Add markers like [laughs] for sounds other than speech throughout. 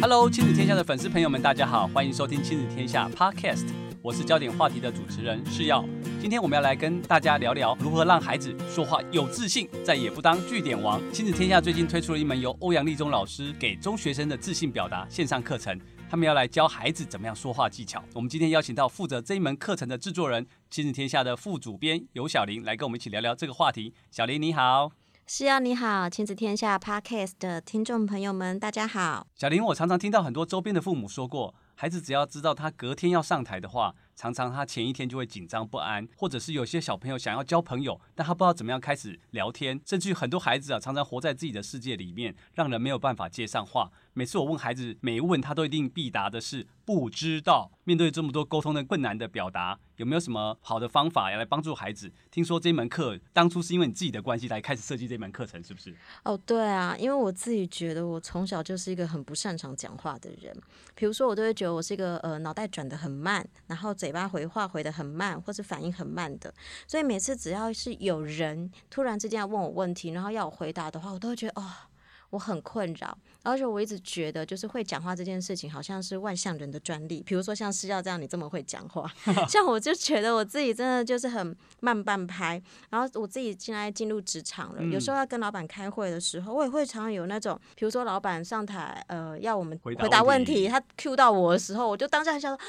Hello，亲子天下的粉丝朋友们，大家好，欢迎收听亲子天下 Podcast，我是焦点话题的主持人是耀。今天我们要来跟大家聊聊如何让孩子说话有自信，再也不当句点王。亲子天下最近推出了一门由欧阳立中老师给中学生的自信表达线上课程，他们要来教孩子怎么样说话技巧。我们今天邀请到负责这一门课程的制作人，亲子天下的副主编游小玲来跟我们一起聊聊这个话题。小玲你好。是要，你好，亲子天下 Podcast 的听众朋友们，大家好。小林，我常常听到很多周边的父母说过，孩子只要知道他隔天要上台的话，常常他前一天就会紧张不安，或者是有些小朋友想要交朋友，但他不知道怎么样开始聊天，甚至很多孩子啊，常常活在自己的世界里面，让人没有办法接上话。每次我问孩子每一问，他都一定必答的是不知道。面对这么多沟通的困难的表达，有没有什么好的方法要来帮助孩子？听说这门课当初是因为你自己的关系来开始设计这门课程，是不是？哦，对啊，因为我自己觉得我从小就是一个很不擅长讲话的人。比如说，我都会觉得我是一个呃脑袋转得很慢，然后嘴巴回话回得很慢，或是反应很慢的。所以每次只要是有人突然之间要问我问题，然后要我回答的话，我都会觉得哦。我很困扰，而且我一直觉得，就是会讲话这件事情好像是外向人的专利。比如说像是要这样，你这么会讲话，[laughs] 像我就觉得我自己真的就是很慢半拍。然后我自己现在进入职场了，嗯、有时候要跟老板开会的时候，我也会常常有那种，比如说老板上台，呃，要我们回答问题，他 cue 到我的时候，我就当下很想说。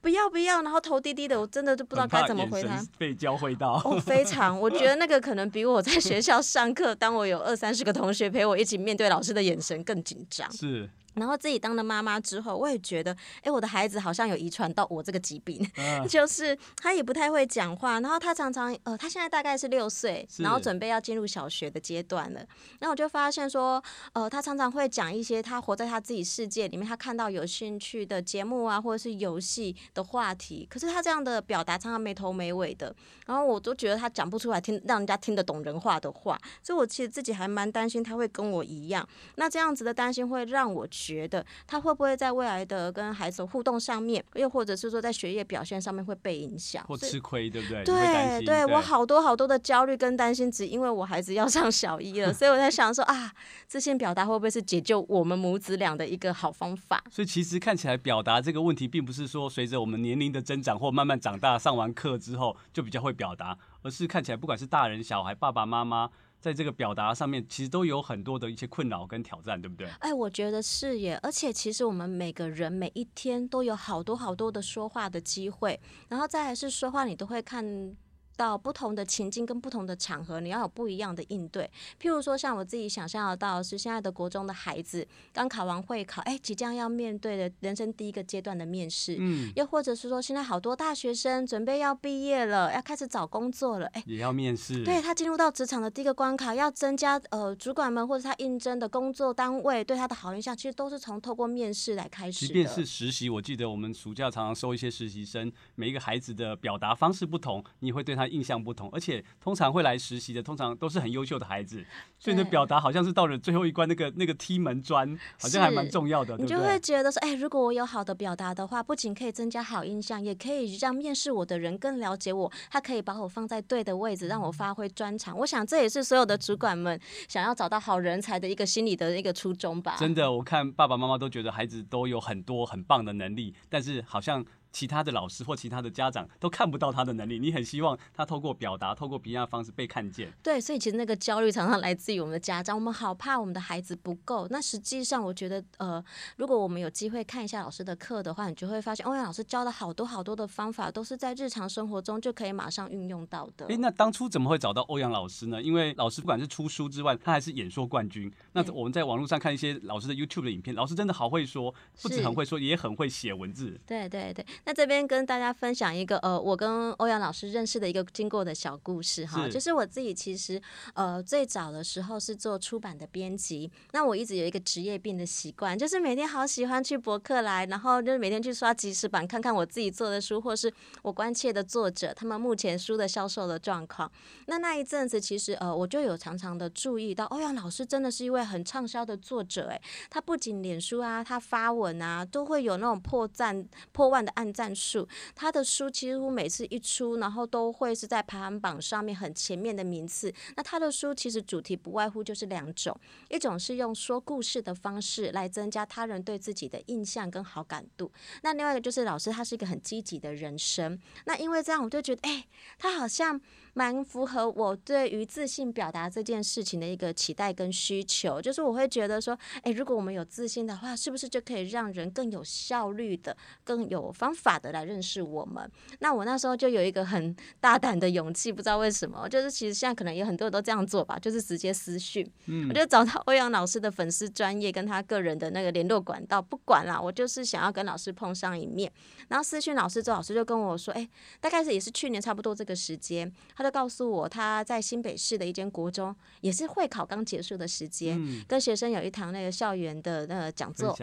不要不要，然后头低低的，我真的就不知道该怎么回他。[laughs] 被教会到哦，非常，我觉得那个可能比我在学校上课，当我有二三十个同学陪我一起面对老师的眼神更紧张。是。然后自己当了妈妈之后，我也觉得，哎，我的孩子好像有遗传到我这个疾病，啊、[laughs] 就是他也不太会讲话。然后他常常，呃，他现在大概是六岁，然后准备要进入小学的阶段了。然后我就发现说，呃，他常常会讲一些他活在他自己世界里面，他看到有兴趣的节目啊，或者是游戏的话题。可是他这样的表达常常没头没尾的，然后我都觉得他讲不出来听让人家听得懂人话的话。所以我其实自己还蛮担心他会跟我一样。那这样子的担心会让我。觉得他会不会在未来的跟孩子互动上面，又或者是说在学业表现上面会被影响或吃亏，对不对？对对，对我好多好多的焦虑跟担心，只因为我孩子要上小一了，[laughs] 所以我在想说啊，自信表达会不会是解救我们母子俩的一个好方法？所以其实看起来表达这个问题，并不是说随着我们年龄的增长或慢慢长大，上完课之后就比较会表达，而是看起来不管是大人小孩、爸爸妈妈。在这个表达上面，其实都有很多的一些困扰跟挑战，对不对？哎，我觉得是耶。而且其实我们每个人每一天都有好多好多的说话的机会，然后再来是说话，你都会看。到不同的情境跟不同的场合，你要有不一样的应对。譬如说，像我自己想象得到的是现在的国中的孩子刚考完会考，哎，即将要面对的人生第一个阶段的面试。嗯。又或者是说，现在好多大学生准备要毕业了，要开始找工作了，哎，也要面试。对，他进入到职场的第一个关卡，要增加呃主管们或者他应征的工作单位对他的好印象，其实都是从透过面试来开始。即便是实习，我记得我们暑假常常收一些实习生，每一个孩子的表达方式不同，你会对他。印象不同，而且通常会来实习的，通常都是很优秀的孩子，所以你的表达好像是到了最后一关，那个那个踢门砖，好像还蛮重要的。你就会觉得说，哎，如果我有好的表达的话，不仅可以增加好印象，也可以让面试我的人更了解我，他可以把我放在对的位置，让我发挥专长。我想这也是所有的主管们想要找到好人才的一个心理的一个初衷吧。真的，我看爸爸妈妈都觉得孩子都有很多很棒的能力，但是好像。其他的老师或其他的家长都看不到他的能力，你很希望他透过表达、透过评价的方式被看见。对，所以其实那个焦虑常常来自于我们的家长，我们好怕我们的孩子不够。那实际上，我觉得，呃，如果我们有机会看一下老师的课的话，你就会发现，欧阳老师教了好多好多的方法，都是在日常生活中就可以马上运用到的。诶，那当初怎么会找到欧阳老师呢？因为老师不管是出书之外，他还是演说冠军。那我们在网络上看一些老师的 YouTube 的影片，老师真的好会说，不止很会说，也很会写文字。对对对，那这边跟大家。分享一个呃，我跟欧阳老师认识的一个经过的小故事哈，就是我自己其实呃最早的时候是做出版的编辑，那我一直有一个职业病的习惯，就是每天好喜欢去博客来，然后就是每天去刷即时版，看看我自己做的书或是我关切的作者他们目前书的销售的状况。那那一阵子其实呃我就有常常的注意到，欧阳老师真的是一位很畅销的作者诶，他不仅脸书啊，他发文啊都会有那种破赞破万的按战术，他的书几乎每次一出，然后都会是在排行榜上面很前面的名次。那他的书其实主题不外乎就是两种，一种是用说故事的方式来增加他人对自己的印象跟好感度，那另外一个就是老师他是一个很积极的人生。那因为这样，我就觉得，哎，他好像。蛮符合我对于自信表达这件事情的一个期待跟需求，就是我会觉得说，诶，如果我们有自信的话，是不是就可以让人更有效率的、更有方法的来认识我们？那我那时候就有一个很大胆的勇气，不知道为什么，就是其实现在可能有很多人都这样做吧，就是直接私讯，嗯，我就找到欧阳老师的粉丝专业跟他个人的那个联络管道，不管啦，我就是想要跟老师碰上一面，然后私讯老师之后，老师就跟我说，诶，大概是也是去年差不多这个时间。他就告诉我，他在新北市的一间国中，也是会考刚结束的时间，嗯、跟学生有一堂那个校园的那个讲座。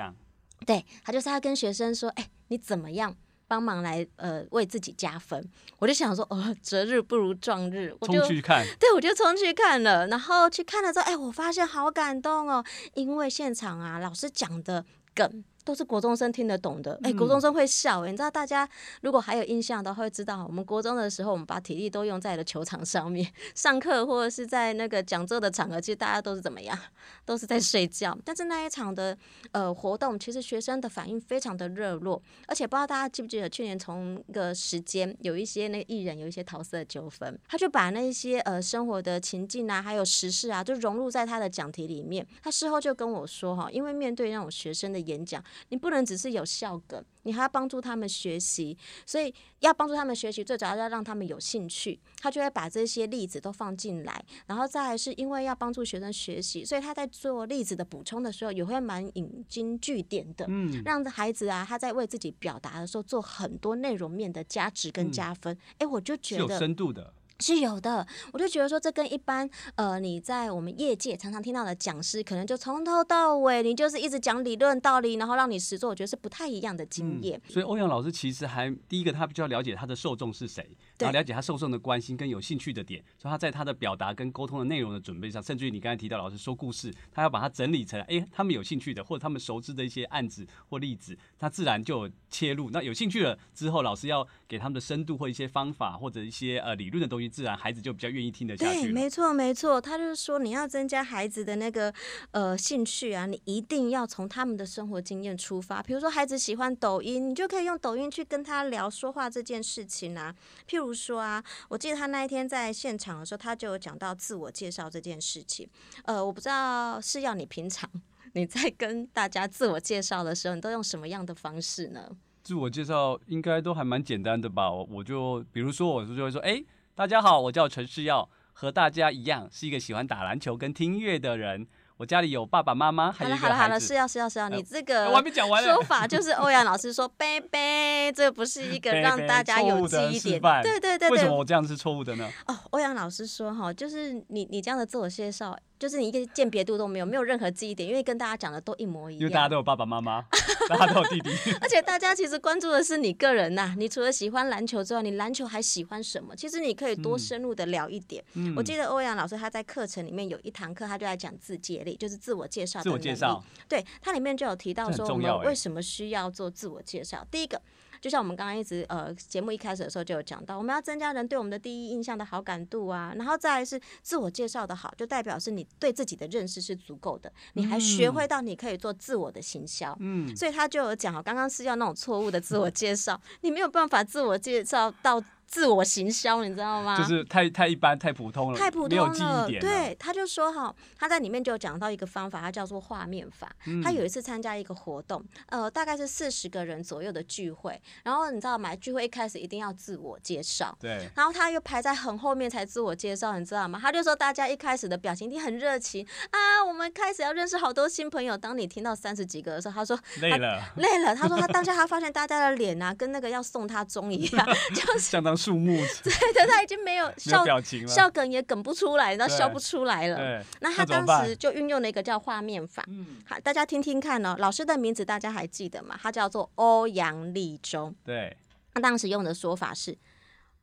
对，他就是他跟学生说：“哎、欸，你怎么样帮忙来呃为自己加分？”我就想说：“哦，择日不如撞日，我就去看。[laughs] ”对，我就冲去看了，然后去看了之后，哎、欸，我发现好感动哦，因为现场啊，老师讲的梗。都是国中生听得懂的，哎、欸，国中生会笑、欸，你知道，大家如果还有印象的话，会知道，我们国中的时候，我们把体力都用在了球场上面，[laughs] 上课或者是在那个讲座的场合，其实大家都是怎么样，[laughs] 都是在睡觉。但是那一场的呃活动，其实学生的反应非常的热络，而且不知道大家记不记得，去年从一个时间有一些那个艺人有一些桃色纠纷，他就把那一些呃生活的情境啊，还有时事啊，就融入在他的讲题里面。他事后就跟我说哈，因为面对那种学生的演讲。你不能只是有笑梗，你还要帮助他们学习，所以要帮助他们学习，最主要要让他们有兴趣。他就会把这些例子都放进来，然后再来是因为要帮助学生学习，所以他在做例子的补充的时候，也会蛮引经据典的，嗯，让孩子啊他在为自己表达的时候做很多内容面的加值跟加分。哎、嗯，我就觉得有深度的。是有的，我就觉得说，这跟一般呃你在我们业界常常听到的讲师，可能就从头到尾你就是一直讲理论道理，然后让你实做，我觉得是不太一样的经验。嗯、所以欧阳老师其实还第一个，他比较了解他的受众是谁，然后了解他受众的关心跟有兴趣的点，所以他在他的表达跟沟通的内容的准备上，甚至于你刚才提到老师说故事，他要把它整理成，哎，他们有兴趣的或者他们熟知的一些案子或例子，他自然就有切入。那有兴趣了之后，老师要给他们的深度或一些方法或者一些呃理论的东西，自然孩子就比较愿意听得下去。对，没错没错，他就是说你要增加孩子的那个呃兴趣啊，你一定要从他们的生活经验出发。比如说孩子喜欢抖音，你就可以用抖音去跟他聊说话这件事情啊。譬如说啊，我记得他那一天在现场的时候，他就有讲到自我介绍这件事情。呃，我不知道是要你平常你在跟大家自我介绍的时候，你都用什么样的方式呢？自我介绍应该都还蛮简单的吧？我就比如说，我就会说，哎，大家好，我叫陈世耀，和大家一样是一个喜欢打篮球跟听音乐的人。我家里有爸爸妈妈，还有一个。好了好了好了，是要是要是要，你这个说法就是欧阳老师说贝贝，这不是一个 [laughs] 让大家有记忆点。对对对对。为什么我这样是错误的呢？哦，欧阳老师说哈，就是你你这样的自我介绍。就是你一个鉴别度都没有，没有任何记忆点，因为跟大家讲的都一模一样。因为大家都有爸爸妈妈，大家都有弟弟。[laughs] 而且大家其实关注的是你个人呐、啊，你除了喜欢篮球之外，你篮球还喜欢什么？其实你可以多深入的聊一点。嗯、我记得欧阳老师他在课程里面有一堂课，他就在讲自介力，就是自我介绍。自我介绍。对，他里面就有提到说，我们为什么需要做自我介绍？第一个。就像我们刚刚一直呃节目一开始的时候就有讲到，我们要增加人对我们的第一印象的好感度啊，然后再来是自我介绍的好，就代表是你对自己的认识是足够的，你还学会到你可以做自我的行销，嗯，所以他就有讲，刚刚是要那种错误的自我介绍，你没有办法自我介绍到。自我行销，你知道吗？就是太太一般，太普通了，太普通了。对，他就说哈，他在里面就有讲到一个方法，他叫做画面法。嗯、他有一次参加一个活动，呃，大概是四十个人左右的聚会。然后你知道吗？聚会一开始一定要自我介绍。对。然后他又排在很后面才自我介绍，你知道吗？他就说大家一开始的表情一定很热情啊，我们开始要认识好多新朋友。当你听到三十几个的时候，他说累了，累了。他说他当下他发现大家的脸啊，跟那个要送他钟一样，[laughs] 就是相当。树木，对的，他已经没有笑，没有表情了，笑梗也梗不出来，然后笑不出来了。那他当时就运用了一个叫画面法，嗯，好，大家听听看哦。老师的名字大家还记得吗？他叫做欧阳立中。对，他当时用的说法是：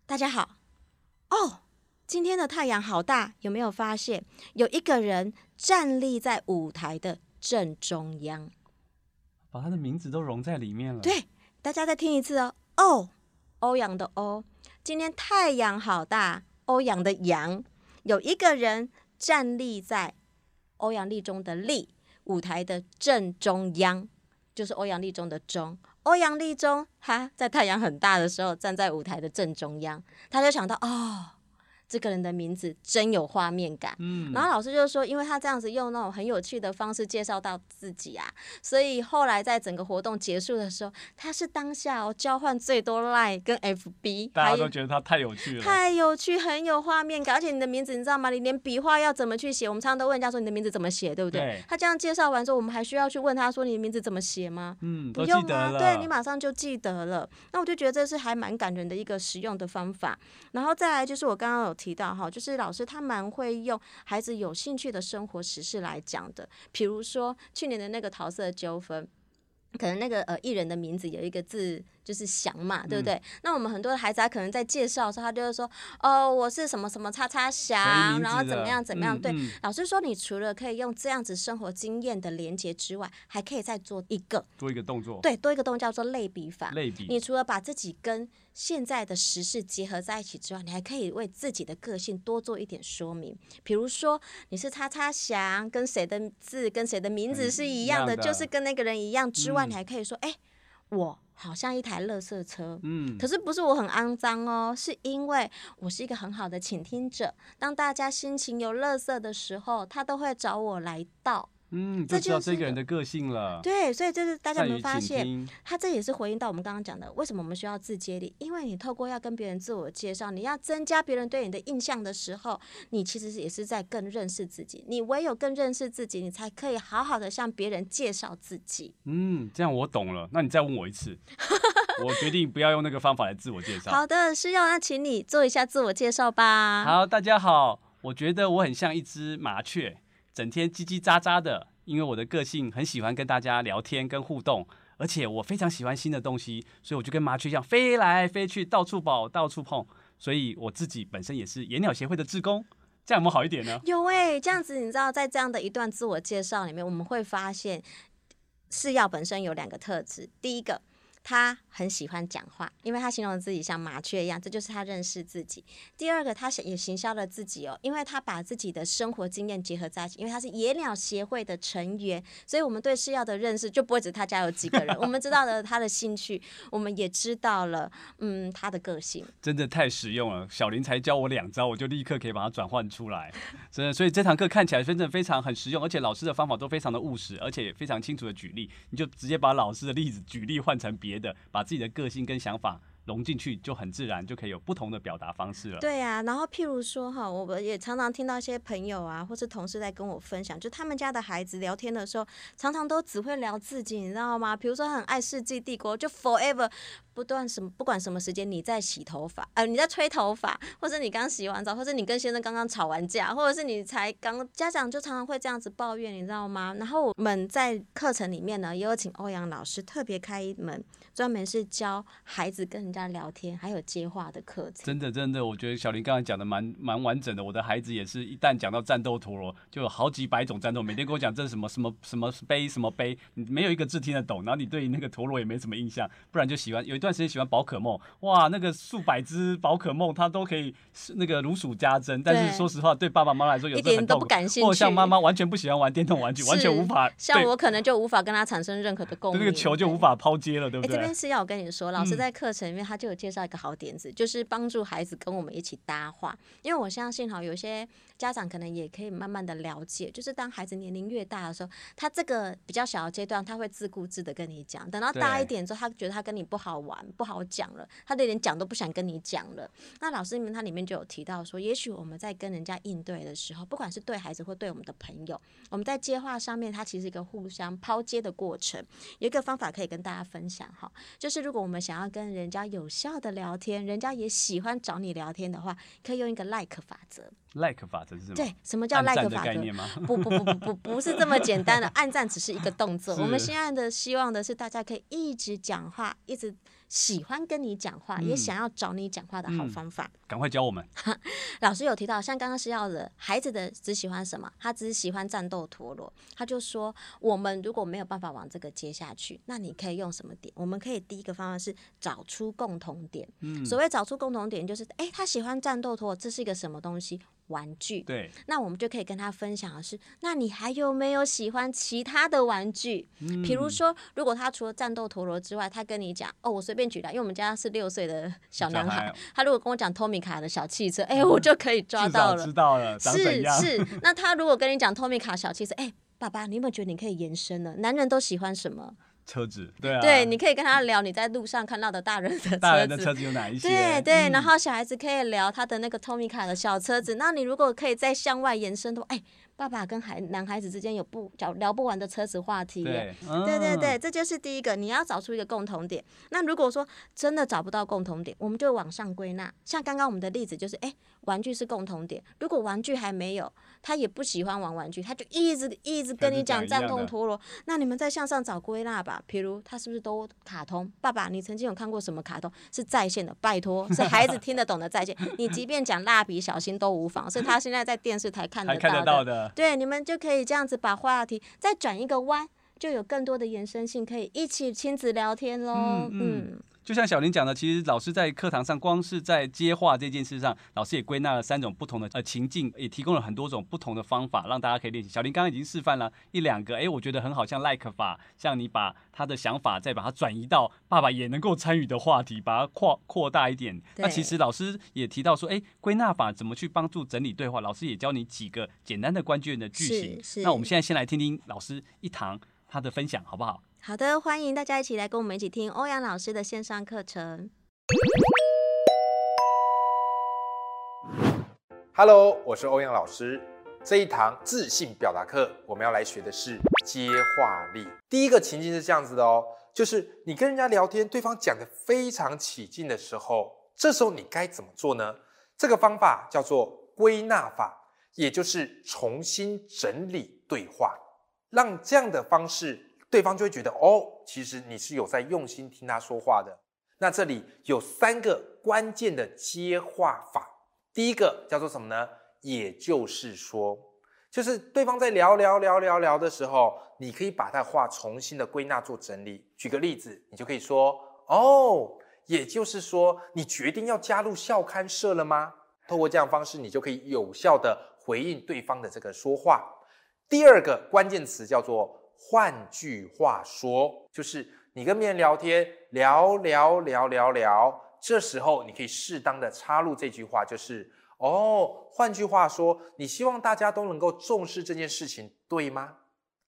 大家好，哦，今天的太阳好大，有没有发现有一个人站立在舞台的正中央？把他的名字都融在里面了。对，大家再听一次哦。哦，欧阳的欧，今天太阳好大，欧阳的阳，有一个人站立在欧阳立中的立舞台的正中央，就是欧阳立中的中。欧阳立中他在太阳很大的时候站在舞台的正中央，他就想到哦。这个人的名字真有画面感，嗯，然后老师就说，因为他这样子用那种很有趣的方式介绍到自己啊，所以后来在整个活动结束的时候，他是当下哦交换最多 Line 跟 FB，大家都觉得他太有趣了，太有趣，很有画面感，而且你的名字你知道吗？你连笔画要怎么去写，我们常常都问人家说你的名字怎么写，对不对？对，他这样介绍完之后，我们还需要去问他说你的名字怎么写吗？嗯，不用啊，对，你马上就记得了。那我就觉得这是还蛮感人的一个实用的方法。然后再来就是我刚刚有提到哈，就是。老师他蛮会用孩子有兴趣的生活实事来讲的，比如说去年的那个桃色纠纷，可能那个呃艺人的名字有一个字就是祥嘛，对不对？嗯、那我们很多的孩子他可能在介绍的时候，他就会说哦，我是什么什么叉叉祥，然后怎么样怎么样。嗯、对，嗯、老师说你除了可以用这样子生活经验的连接之外，还可以再做一个多一个动作，对，多一个动作叫做类比法。类比，你除了把自己跟现在的时事结合在一起之外，你还可以为自己的个性多做一点说明。比如说，你是叉叉祥，跟谁的字跟谁的名字是一样的，嗯、样的就是跟那个人一样之外，嗯、你还可以说，哎，我好像一台垃圾车，嗯，可是不是我很肮脏哦，是因为我是一个很好的倾听者。当大家心情有垃圾的时候，他都会找我来倒。嗯，就知道这个人的个性了。对，所以这是大家有没有发现，他这也是回应到我们刚刚讲的，为什么我们需要自接力？因为你透过要跟别人自我介绍，你要增加别人对你的印象的时候，你其实也是在更认识自己。你唯有更认识自己，你才可以好好的向别人介绍自己。嗯，这样我懂了。那你再问我一次，我决定不要用那个方法来自我介绍。[laughs] 好的，是要那请你做一下自我介绍吧。好，大家好，我觉得我很像一只麻雀。整天叽叽喳喳的，因为我的个性很喜欢跟大家聊天跟互动，而且我非常喜欢新的东西，所以我就跟麻雀一样飞来飞去，到处跑，到处碰。所以我自己本身也是野鸟协会的志工，这样有没有好一点呢？有诶、这样子你知道，在这样的一段自我介绍里面，我们会发现是要本身有两个特质，第一个。他很喜欢讲话，因为他形容自己像麻雀一样，这就是他认识自己。第二个，他也行销了自己哦，因为他把自己的生活经验结合在一起，因为他是野鸟协会的成员，所以我们对市调的认识就不会只他家有几个人，[laughs] 我们知道了他的兴趣，我们也知道了，嗯，他的个性。真的太实用了，小林才教我两招，我就立刻可以把它转换出来，真的。所以这堂课看起来真的非常很实用，而且老师的方法都非常的务实，而且也非常清楚的举例，你就直接把老师的例子举例换成别。别的，把自己的个性跟想法融进去，就很自然，就可以有不同的表达方式了。对啊，然后譬如说哈，我们也常常听到一些朋友啊，或是同事在跟我分享，就他们家的孩子聊天的时候，常常都只会聊自己，你知道吗？比如说很爱世纪帝国，就 forever。不断什么，不管什么时间，你在洗头发，呃，你在吹头发，或者你刚洗完澡，或者你跟先生刚刚吵完架，或者是你才刚，家长就常常会这样子抱怨，你知道吗？然后我们在课程里面呢，也有请欧阳老师特别开一门，专门是教孩子跟家聊天还有接话的课程。真的，真的，我觉得小林刚才讲的蛮蛮完整的。我的孩子也是一旦讲到战斗陀螺，就有好几百种战斗，每天跟我讲这是什么什么什么杯什么杯，你没有一个字听得懂，然后你对那个陀螺也没什么印象，不然就喜欢有。一段时间喜欢宝可梦，哇，那个数百只宝可梦，它都可以那个如数家珍。但是说实话，对爸爸妈妈来说，有时候很一点都不感兴趣。或像妈妈完全不喜欢玩电动玩具，完全无法。像我可能就无法跟他产生任何的共鸣。那个球就无法抛接了，对不对？这边是要我跟你说，老师在课程里面他就有介绍一个好点子，嗯、就是帮助孩子跟我们一起搭话。因为我相信哈，有些家长可能也可以慢慢的了解，就是当孩子年龄越大的时候，他这个比较小的阶段，他会自顾自的跟你讲。等到大一点之后，他觉得他跟你不好玩，不好讲了。他连讲都不想跟你讲了。那老师们他里面就有提到说，也许我们在跟人家应对的时候，不管是对孩子或对我们的朋友，我们在接话上面，它其实是一个互相抛接的过程。有一个方法可以跟大家分享哈，就是如果我们想要跟人家有效的聊天，人家也喜欢找你聊天的话，可以用一个 like 法则。like 法则是什么？对，什么叫 like 法则？不不不不不，不是这么简单的，[laughs] 按赞只是一个动作。我们现在的希望的是大家可以一直讲话，一直。喜欢跟你讲话，也想要找你讲话的好方法，赶、快教我们。[laughs] 老师有提到，像刚刚是要的孩子的只喜欢什么？他只喜欢战斗陀螺。他就说，我们如果没有办法往这个接下去，那你可以用什么点？我们可以第一个方法是找出共同点。嗯，所谓找出共同点，就是哎，他喜欢战斗陀螺，这是一个什么东西？玩具。对，那我们就可以跟他分享的是，那你还有没有喜欢其他的玩具？嗯，比如说，如果他除了战斗陀螺之外，他跟你讲，哦，我随便举例，因为我们家是六岁的小男孩，他如果跟我讲托米卡的小汽车，[laughs] 哎，我就可以抓到了，知道了，是是。那他如果跟你讲托米卡小汽车，哎，爸爸，你有没有觉得你可以延伸呢？男人都喜欢什么？车子，对啊，对，你可以跟他聊你在路上看到的大人的车子，大人的车子有哪一些？对对，然后小孩子可以聊他的那个托米卡的小车子。那你如果可以再向外延伸的话，哎。爸爸跟孩男孩子之间有不聊聊不完的车子话题耶，对，嗯、对对对，这就是第一个，你要找出一个共同点。那如果说真的找不到共同点，我们就往上归纳。像刚刚我们的例子就是，哎，玩具是共同点。如果玩具还没有，他也不喜欢玩玩具，他就一直一直跟你讲战斗陀螺，那你们再向上找归纳吧。比如他是不是都卡通？爸爸，你曾经有看过什么卡通是在线的？拜托，[laughs] 是孩子听得懂的在线。你即便讲蜡笔小新都无妨，是他现在在电视台 [laughs] 看得到的。对，你们就可以这样子把话题再转一个弯，就有更多的延伸性，可以一起亲子聊天喽。嗯。嗯嗯就像小林讲的，其实老师在课堂上，光是在接话这件事上，老师也归纳了三种不同的呃情境，也提供了很多种不同的方法，让大家可以练习。小林刚刚已经示范了一两个，哎，我觉得很好，像 like 法，像你把他的想法再把它转移到爸爸也能够参与的话题，把它扩扩大一点。那其实老师也提到说，哎，归纳法怎么去帮助整理对话？老师也教你几个简单的关键的句型。那我们现在先来听听老师一堂他的分享，好不好？好的，欢迎大家一起来跟我们一起听欧阳老师的线上课程。Hello，我是欧阳老师。这一堂自信表达课，我们要来学的是接话力。第一个情境是这样子的哦，就是你跟人家聊天，对方讲得非常起劲的时候，这时候你该怎么做呢？这个方法叫做归纳法，也就是重新整理对话，让这样的方式。对方就会觉得哦，其实你是有在用心听他说话的。那这里有三个关键的接话法，第一个叫做什么呢？也就是说，就是对方在聊聊聊聊聊的时候，你可以把他话重新的归纳做整理。举个例子，你就可以说哦，也就是说，你决定要加入校刊社了吗？透过这样方式，你就可以有效的回应对方的这个说话。第二个关键词叫做。换句话说，就是你跟别人聊天，聊聊聊聊聊，这时候你可以适当的插入这句话，就是哦，换句话说，你希望大家都能够重视这件事情，对吗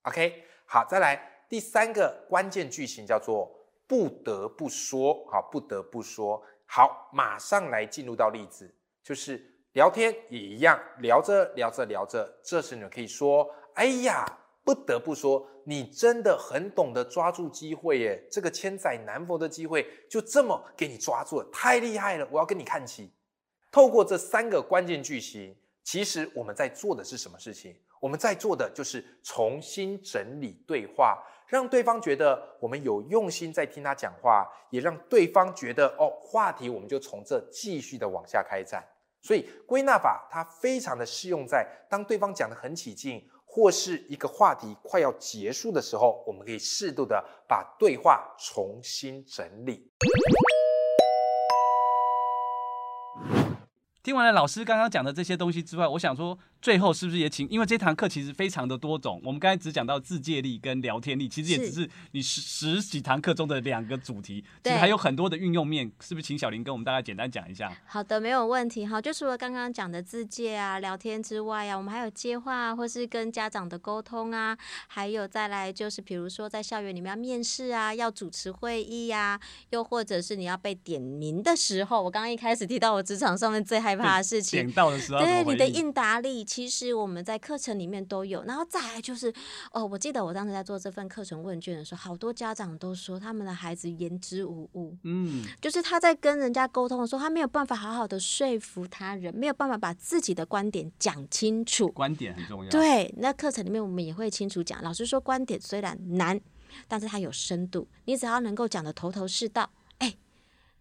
？OK，好，再来第三个关键句型叫做不得不说，好，不得不说，好，马上来进入到例子，就是聊天也一样，聊着聊着聊着，这时你可以说，哎呀。不得不说，你真的很懂得抓住机会耶！这个千载难逢的机会就这么给你抓住了，太厉害了！我要跟你看齐。透过这三个关键句型，其实我们在做的是什么事情？我们在做的就是重新整理对话，让对方觉得我们有用心在听他讲话，也让对方觉得哦，话题我们就从这继续的往下开展。所以归纳法它非常的适用在当对方讲得很起劲。或是一个话题快要结束的时候，我们可以适度的把对话重新整理。听完了老师刚刚讲的这些东西之外，我想说，最后是不是也请？因为这堂课其实非常的多种，我们刚才只讲到自介力跟聊天力，其实也只是你十十几堂课中的两个主题，其实还有很多的运用面，是不是？请小林跟我们大概简单讲一下。好的，没有问题。好，就除了刚刚讲的自介啊、聊天之外啊，我们还有接话啊，或是跟家长的沟通啊，还有再来就是比如说在校园里面要面试啊，要主持会议呀、啊，又或者是你要被点名的时候，我刚刚一开始提到我职场上面最害害怕的事情。点到的时候，对你的应答力，其实我们在课程里面都有。然后再来就是，哦，我记得我当时在做这份课程问卷的时候，好多家长都说他们的孩子言之无物。嗯，就是他在跟人家沟通的时候，他没有办法好好的说服他人，没有办法把自己的观点讲清楚。观点很重要。对，那课程里面我们也会清楚讲。老师说，观点虽然难，但是它有深度。你只要能够讲的头头是道。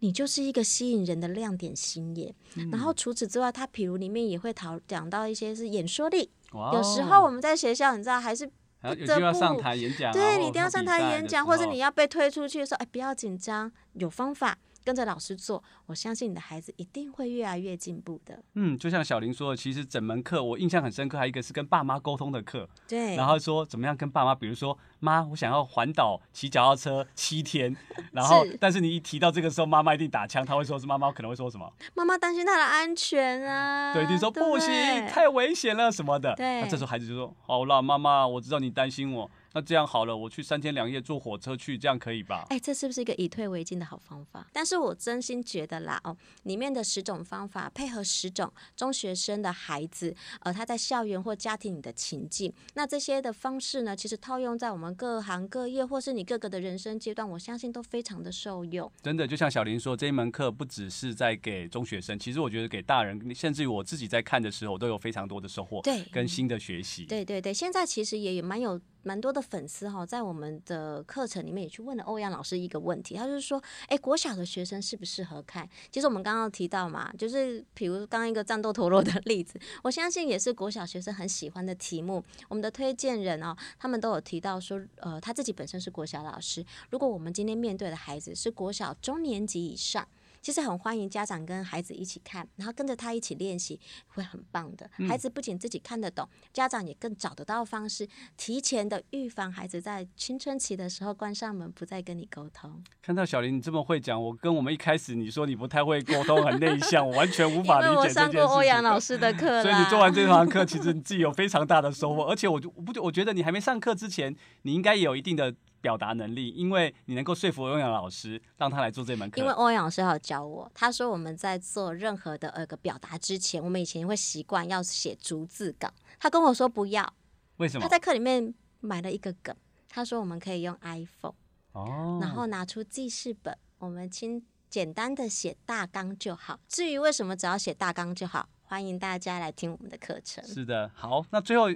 你就是一个吸引人的亮点星耶，嗯、然后除此之外，他比如里面也会讨讲到一些是演说力。哦、有时候我们在学校，你知道还是 [laughs] 不得不要上台演讲，对，你一定要上台演讲，或者你要被推出去的时候，哎，不要紧张，有方法。跟着老师做，我相信你的孩子一定会越来越进步的。嗯，就像小林说的，其实整门课我印象很深刻，还有一个是跟爸妈沟通的课。对。然后说怎么样跟爸妈，比如说妈，我想要环岛骑脚踏车七天，[laughs] 然后是但是你一提到这个时候，妈妈一定打枪，他会说是妈妈可能会说什么？妈妈担心她的安全啊。对，你说不行，太危险了什么的。对。那这时候孩子就说：好了，妈妈，我知道你担心我。那这样好了，我去三天两夜坐火车去，这样可以吧？哎，这是不是一个以退为进的好方法？但是我真心觉得啦，哦，里面的十种方法配合十种中学生的孩子，呃，他在校园或家庭里的情境，那这些的方式呢，其实套用在我们各行各业或是你各个的人生阶段，我相信都非常的受用。真的，就像小林说，这一门课不只是在给中学生，其实我觉得给大人，甚至于我自己在看的时候，都有非常多的收获，对，跟新的学习。对对对，现在其实也有蛮有。蛮多的粉丝哈，在我们的课程里面也去问了欧阳老师一个问题，他就是说，哎，国小的学生适不适合看？其实我们刚刚提到嘛，就是比如刚刚一个战斗陀螺的例子，我相信也是国小学生很喜欢的题目。我们的推荐人哦，他们都有提到说，呃，他自己本身是国小老师，如果我们今天面对的孩子是国小中年级以上。其实很欢迎家长跟孩子一起看，然后跟着他一起练习，会很棒的。孩子不仅自己看得懂，嗯、家长也更找得到方式，提前的预防孩子在青春期的时候关上门不再跟你沟通。看到小林你这么会讲，我跟我们一开始你说你不太会沟通，很内向，我完全无 [laughs] 法理解我上过欧阳老师的课，[laughs] 所以你做完这堂课，[laughs] 其实你自己有非常大的收获。而且我就我不我觉得你还没上课之前，你应该也有一定的。表达能力，因为你能够说服欧阳老师，让他来做这门课。因为欧阳老师要教我，他说我们在做任何的呃个表达之前，我们以前会习惯要写逐字稿。他跟我说不要，为什么？他在课里面买了一个梗，他说我们可以用 iPhone，哦，然后拿出记事本，我们轻简单的写大纲就好。至于为什么只要写大纲就好，欢迎大家来听我们的课程。是的，好，那最后。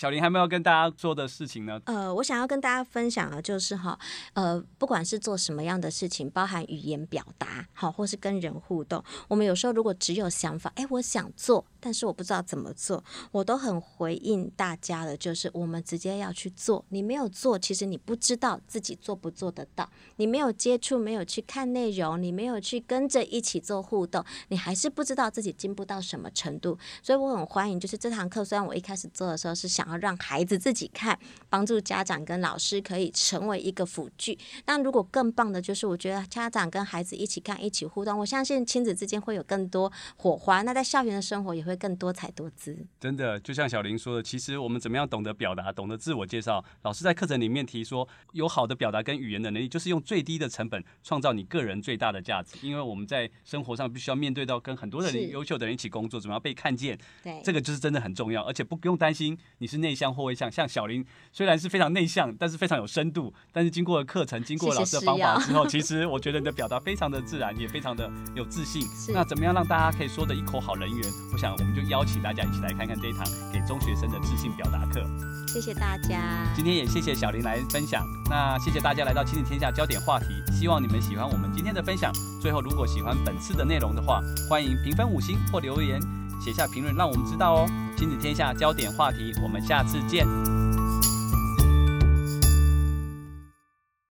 小林还没有跟大家做的事情呢。呃，我想要跟大家分享的，就是哈，呃，不管是做什么样的事情，包含语言表达，好，或是跟人互动，我们有时候如果只有想法，哎，我想做，但是我不知道怎么做，我都很回应大家的，就是我们直接要去做。你没有做，其实你不知道自己做不做得到。你没有接触，没有去看内容，你没有去跟着一起做互动，你还是不知道自己进步到什么程度。所以我很欢迎，就是这堂课，虽然我一开始做的时候是想。要让孩子自己看，帮助家长跟老师可以成为一个辅具。那如果更棒的就是，我觉得家长跟孩子一起看，一起互动，我相信亲子之间会有更多火花。那在校园的生活也会更多彩多姿。真的，就像小林说的，其实我们怎么样懂得表达，懂得自我介绍。老师在课程里面提说，有好的表达跟语言的能力，就是用最低的成本创造你个人最大的价值。因为我们在生活上必须要面对到跟很多人优秀的人一起工作，怎么样被看见？对，这个就是真的很重要，而且不用担心你是。内向或外向，像小林虽然是非常内向，但是非常有深度。但是经过了课程，经过老师的方法之后，其实我觉得你的表达非常的自然，也非常的有自信。那怎么样让大家可以说的一口好人缘？我想我们就邀请大家一起来看看这一堂给中学生的自信表达课。谢谢大家，今天也谢谢小林来分享。那谢谢大家来到亲子天下焦点话题，希望你们喜欢我们今天的分享。最后，如果喜欢本次的内容的话，欢迎评分五星或留言。写下评论，让我们知道哦。亲子天下焦点话题，我们下次见。